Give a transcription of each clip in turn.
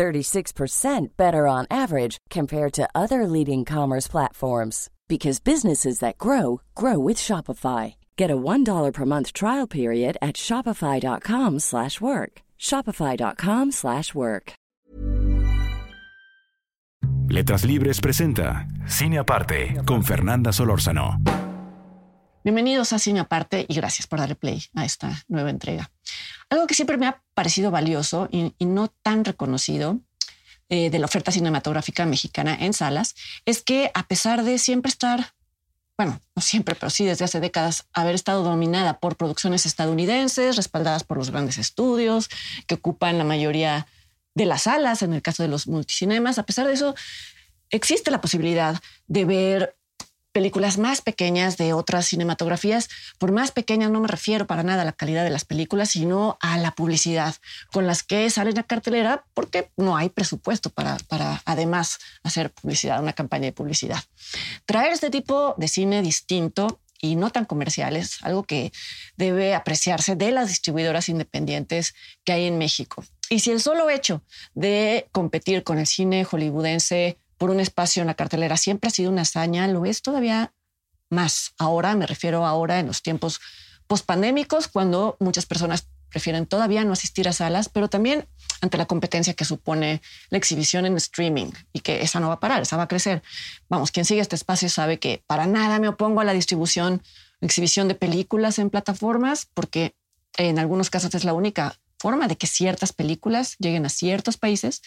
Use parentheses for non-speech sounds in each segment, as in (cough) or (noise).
36% better on average compared to other leading commerce platforms because businesses that grow grow with Shopify. Get a $1 per month trial period at shopify.com/work. shopify.com/work. Letras Libres presenta Cine Aparte con Fernanda Solórzano. Bienvenidos a Cine Aparte y gracias por darle play a esta nueva entrega. Algo que siempre me ha parecido valioso y, no tan reconocido eh, de la oferta cinematográfica mexicana en salas es que a pesar de siempre estar, bueno, no siempre, pero sí desde hace décadas, haber estado dominada por producciones estadounidenses, respaldadas por los grandes estudios, que ocupan la mayoría de las salas, en el caso de los multicinemas, a pesar de eso, existe la posibilidad de ver películas más pequeñas de otras cinematografías. Por más pequeñas no me refiero para nada a la calidad de las películas, sino a la publicidad con las que salen a cartelera porque no hay presupuesto para, para además hacer publicidad, una campaña de publicidad. Traer este tipo de cine distinto y no tan comerciales, algo que debe apreciarse de las distribuidoras independientes que hay en México. Y si el solo hecho de competir con el cine hollywoodense por un espacio en la cartelera siempre ha sido una hazaña, lo es todavía más. Ahora, me refiero ahora en los tiempos pospandémicos, cuando muchas personas prefieren todavía no asistir a salas, pero también ante la competencia que supone la exhibición en streaming y que esa no va a parar, esa va a crecer. Vamos, quien sigue este espacio sabe que para nada me opongo a la distribución, exhibición de películas en plataformas, porque en algunos casos es la única forma de que ciertas películas lleguen a ciertos países,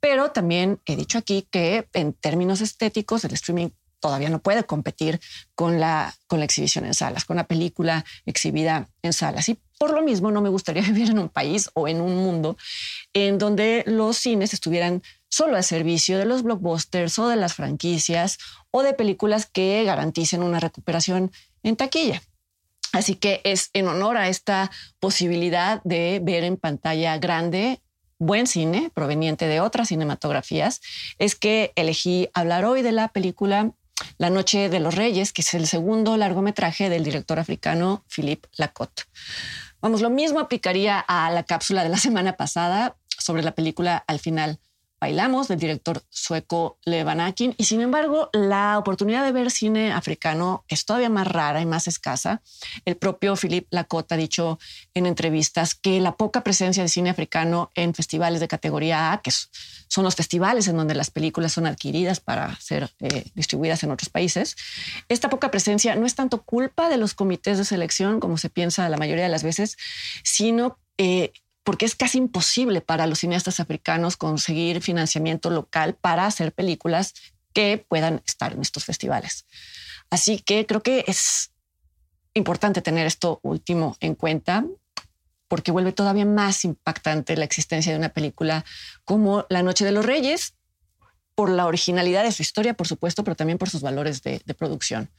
pero también he dicho aquí que en términos estéticos el streaming todavía no puede competir con la, con la exhibición en salas, con la película exhibida en salas. Y por lo mismo no me gustaría (laughs) vivir en un país o en un mundo en donde los cines estuvieran solo al servicio de los blockbusters o de las franquicias o de películas que garanticen una recuperación en taquilla. Así que es en honor a esta posibilidad de ver en pantalla grande buen cine proveniente de otras cinematografías, es que elegí hablar hoy de la película La Noche de los Reyes, que es el segundo largometraje del director africano Philippe Lacotte. Vamos, lo mismo aplicaría a la cápsula de la semana pasada sobre la película Al final Bailamos del director sueco Levanakin y sin embargo la oportunidad de ver cine africano es todavía más rara y más escasa. El propio Philippe Lacote ha dicho en entrevistas que la poca presencia de cine africano en festivales de categoría A, que son los festivales en donde las películas son adquiridas para ser eh, distribuidas en otros países, esta poca presencia no es tanto culpa de los comités de selección como se piensa la mayoría de las veces, sino eh, porque es casi imposible para los cineastas africanos conseguir financiamiento local para hacer películas que puedan estar en estos festivales. Así que creo que es importante tener esto último en cuenta porque vuelve todavía más impactante la existencia de una película como La Noche de los Reyes, por la originalidad de su historia, por supuesto, pero también por sus valores de, de producción.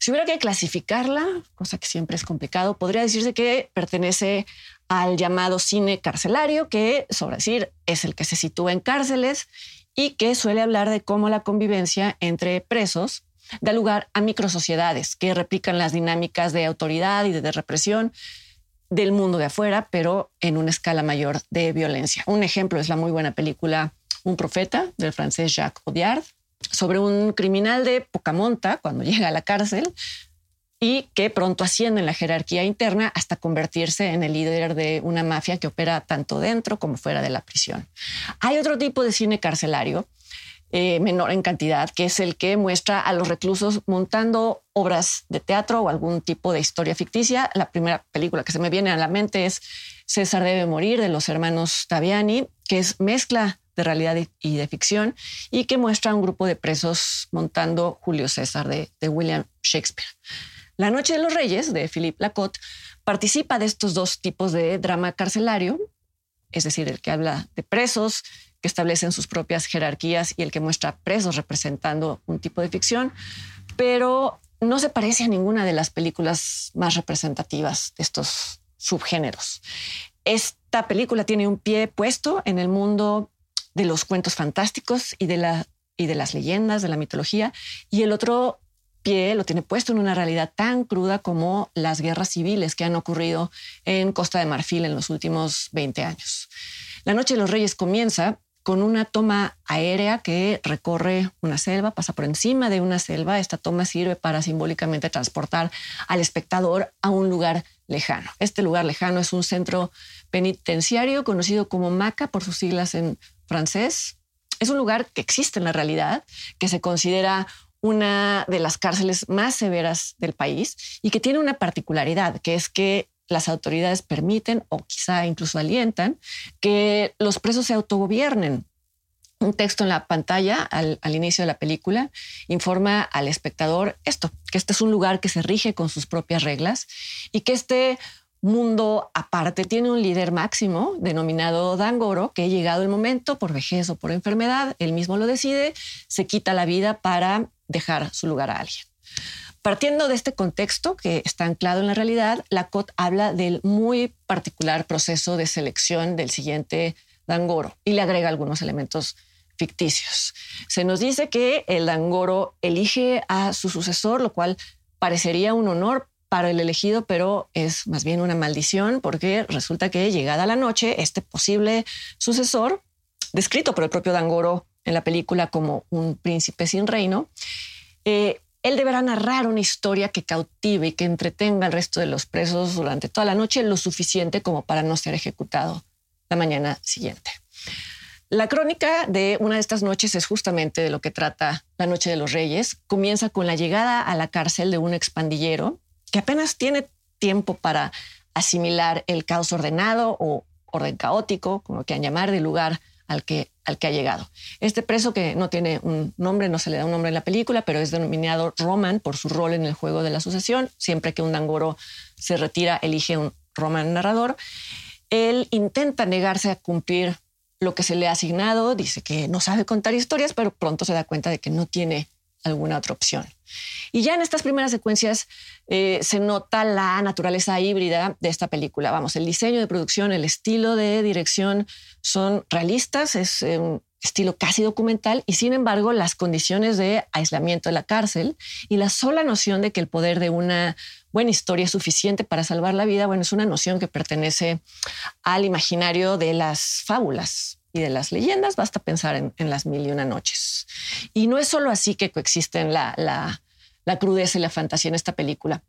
Si hubiera que clasificarla, cosa que siempre es complicado, podría decirse que pertenece al llamado cine carcelario, que, sobre decir, es el que se sitúa en cárceles y que suele hablar de cómo la convivencia entre presos da lugar a microsociedades que replican las dinámicas de autoridad y de represión del mundo de afuera, pero en una escala mayor de violencia. Un ejemplo es la muy buena película Un profeta del francés Jacques Audiard, sobre un criminal de poca monta cuando (laughs) llega a la cárcel y que pronto asciende en la jerarquía interna hasta convertirse en el líder de una mafia que opera tanto dentro como fuera de la prisión. Hay otro tipo de cine carcelario, eh, menor en cantidad, que es el que muestra a los reclusos montando obras de teatro o algún tipo de historia ficticia. La primera película que se me viene a la mente es César debe morir de los hermanos Taviani, que es mezcla de realidad y de ficción, y que muestra a un grupo de presos montando Julio César de, William Shakespeare. La Noche de los Reyes, de Philippe Lacotte, participa de estos dos tipos de drama carcelario, es decir, el que habla de presos que establecen sus propias jerarquías y el que muestra presos representando un tipo de ficción, pero no se parece a ninguna de las películas más representativas de estos subgéneros. Esta película tiene un pie puesto en el mundo de los cuentos fantásticos y de, la, y de las leyendas, de la mitología, y el otro pie lo tiene puesto en una realidad tan cruda como las guerras civiles que han ocurrido en Costa de Marfil en los últimos 20 años. La Noche de los Reyes comienza con una toma aérea que recorre una selva, pasa por encima de una selva. Esta toma sirve para simbólicamente transportar al espectador a un lugar lejano. Este lugar lejano es un centro penitenciario conocido como MACA por sus siglas en francés. Es un lugar que existe en la realidad, que se considera una de las cárceles más severas del país y que tiene una particularidad, que es que las autoridades permiten o quizá incluso alientan que los presos se autogobiernen. Un texto en la pantalla al, inicio de la película informa al espectador esto, que este es un lugar que se rige con sus propias reglas y que este mundo aparte tiene un líder máximo denominado Dangoro, que llegado el momento por vejez o por enfermedad, él mismo lo decide, se quita la vida para dejar su lugar a alguien. Partiendo de este contexto que está anclado en la realidad, la COT habla del muy particular proceso de selección del siguiente Dangoro y le agrega algunos elementos ficticios. Se nos dice que el Dangoro elige a su sucesor, lo cual parecería un honor para el elegido, pero es más bien una maldición porque resulta que llegada la noche, este posible sucesor, descrito por el propio Dangoro en la película como un príncipe sin reino, eh, él deberá narrar una historia que cautive y que entretenga al resto de los presos durante toda la noche lo suficiente como para no ser ejecutado la mañana siguiente. La crónica de una de estas noches es justamente de lo que trata la Noche de los Reyes. Comienza con la llegada a la cárcel de un expandillero que apenas tiene tiempo para asimilar el caos ordenado o orden caótico, como lo quieran llamar, del lugar al que, al que ha llegado. Este preso que no tiene un nombre, no se le da un nombre en la película, pero es denominado Roman por su rol en el juego de la sucesión. Siempre que un Dangoro se retira, elige un Roman narrador. Él intenta negarse a cumplir lo que se le ha asignado, dice que no sabe contar historias, pero pronto se da cuenta de que no tiene alguna otra opción. Y ya en estas primeras secuencias eh, se nota la naturaleza híbrida de esta película. Vamos, el diseño de producción, el estilo de dirección son realistas, es eh, un estilo casi documental y sin embargo las condiciones de aislamiento de la cárcel y la sola noción de que el poder de una buena historia es suficiente para salvar la vida, bueno, es una noción que pertenece al imaginario de las fábulas y de las leyendas, basta pensar en, las mil y una noches. Y no es solo así que coexisten la, la, crudeza y la fantasía en esta película.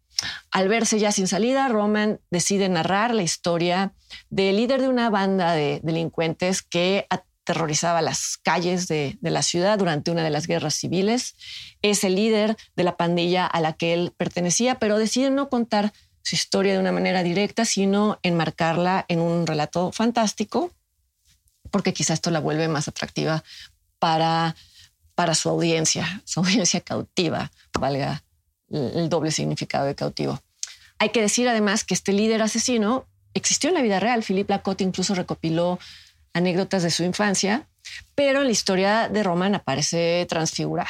Al verse ya sin salida, Roman decide narrar la historia del líder de una banda de delincuentes que aterrorizaba las calles de, de, la ciudad durante una de las guerras civiles. Es el líder de la pandilla a la que él pertenecía, pero decide no contar su historia de una manera directa, sino enmarcarla en un relato fantástico porque quizá esto la vuelve más atractiva para, para su audiencia, su audiencia cautiva, valga el doble significado de cautivo. Hay que decir además que este líder asesino existió en la vida real. Philippe Lacotte incluso recopiló anécdotas de su infancia, pero en la historia de Roman aparece transfigurado.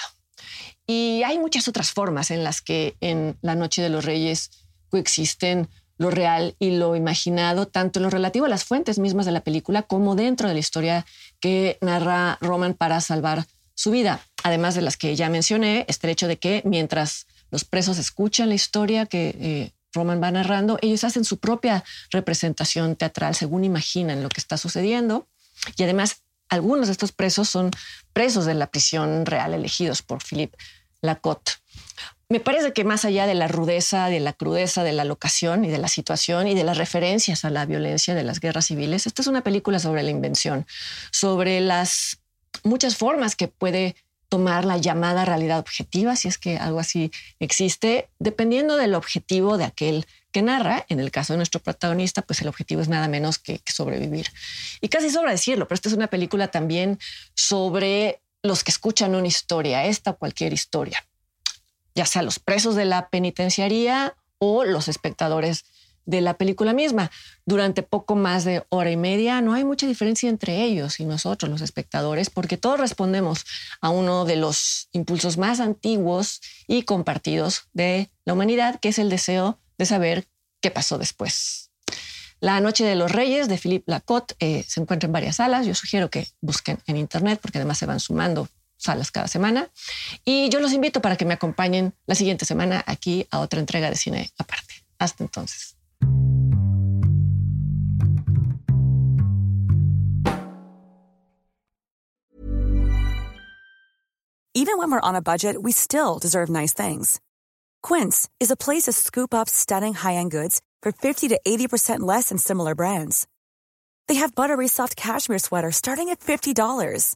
Y hay muchas otras formas en las que en La Noche de los Reyes coexisten lo real y lo imaginado, tanto lo relativo a las fuentes mismas de la película como dentro de la historia que narra Roman para salvar su vida. Además de las que ya mencioné, este hecho de que mientras los presos escuchan la historia que eh, Roman va narrando, ellos hacen su propia representación teatral según imaginan lo que está sucediendo. Y además, algunos de estos presos son presos de la prisión real elegidos por Philippe Lacotte me parece que más allá de la rudeza, de la crudeza de la locación y de la situación y de las referencias a la violencia de las guerras civiles, esta es una película sobre la invención, sobre las muchas formas que puede tomar la llamada realidad objetiva, si es que algo así existe, dependiendo del objetivo de aquel que narra. En el caso de nuestro protagonista, pues el objetivo es nada menos que, que sobrevivir. Y casi sobra decirlo, pero esta es una película también sobre los que escuchan una historia, esta o cualquier historia ya sea los presos de la penitenciaría o los espectadores de la película misma. Durante poco más de hora y media no hay mucha diferencia entre ellos y nosotros, los espectadores, porque todos respondemos a uno de los impulsos más antiguos y compartidos de la humanidad, que es el deseo de saber qué pasó después. La Noche de los Reyes de Philippe Lacotte eh, se encuentra en varias salas. Yo sugiero que busquen en internet porque además se van sumando salas cada semana. Y yo los invito para que me acompañen la siguiente semana aquí a otra entrega de cine aparte. Hasta entonces. Even when we're on a budget, we still deserve nice things. Quince is a place to scoop up stunning high-end goods for 50 to 80% less than similar brands. They have buttery soft cashmere sweaters starting at $50,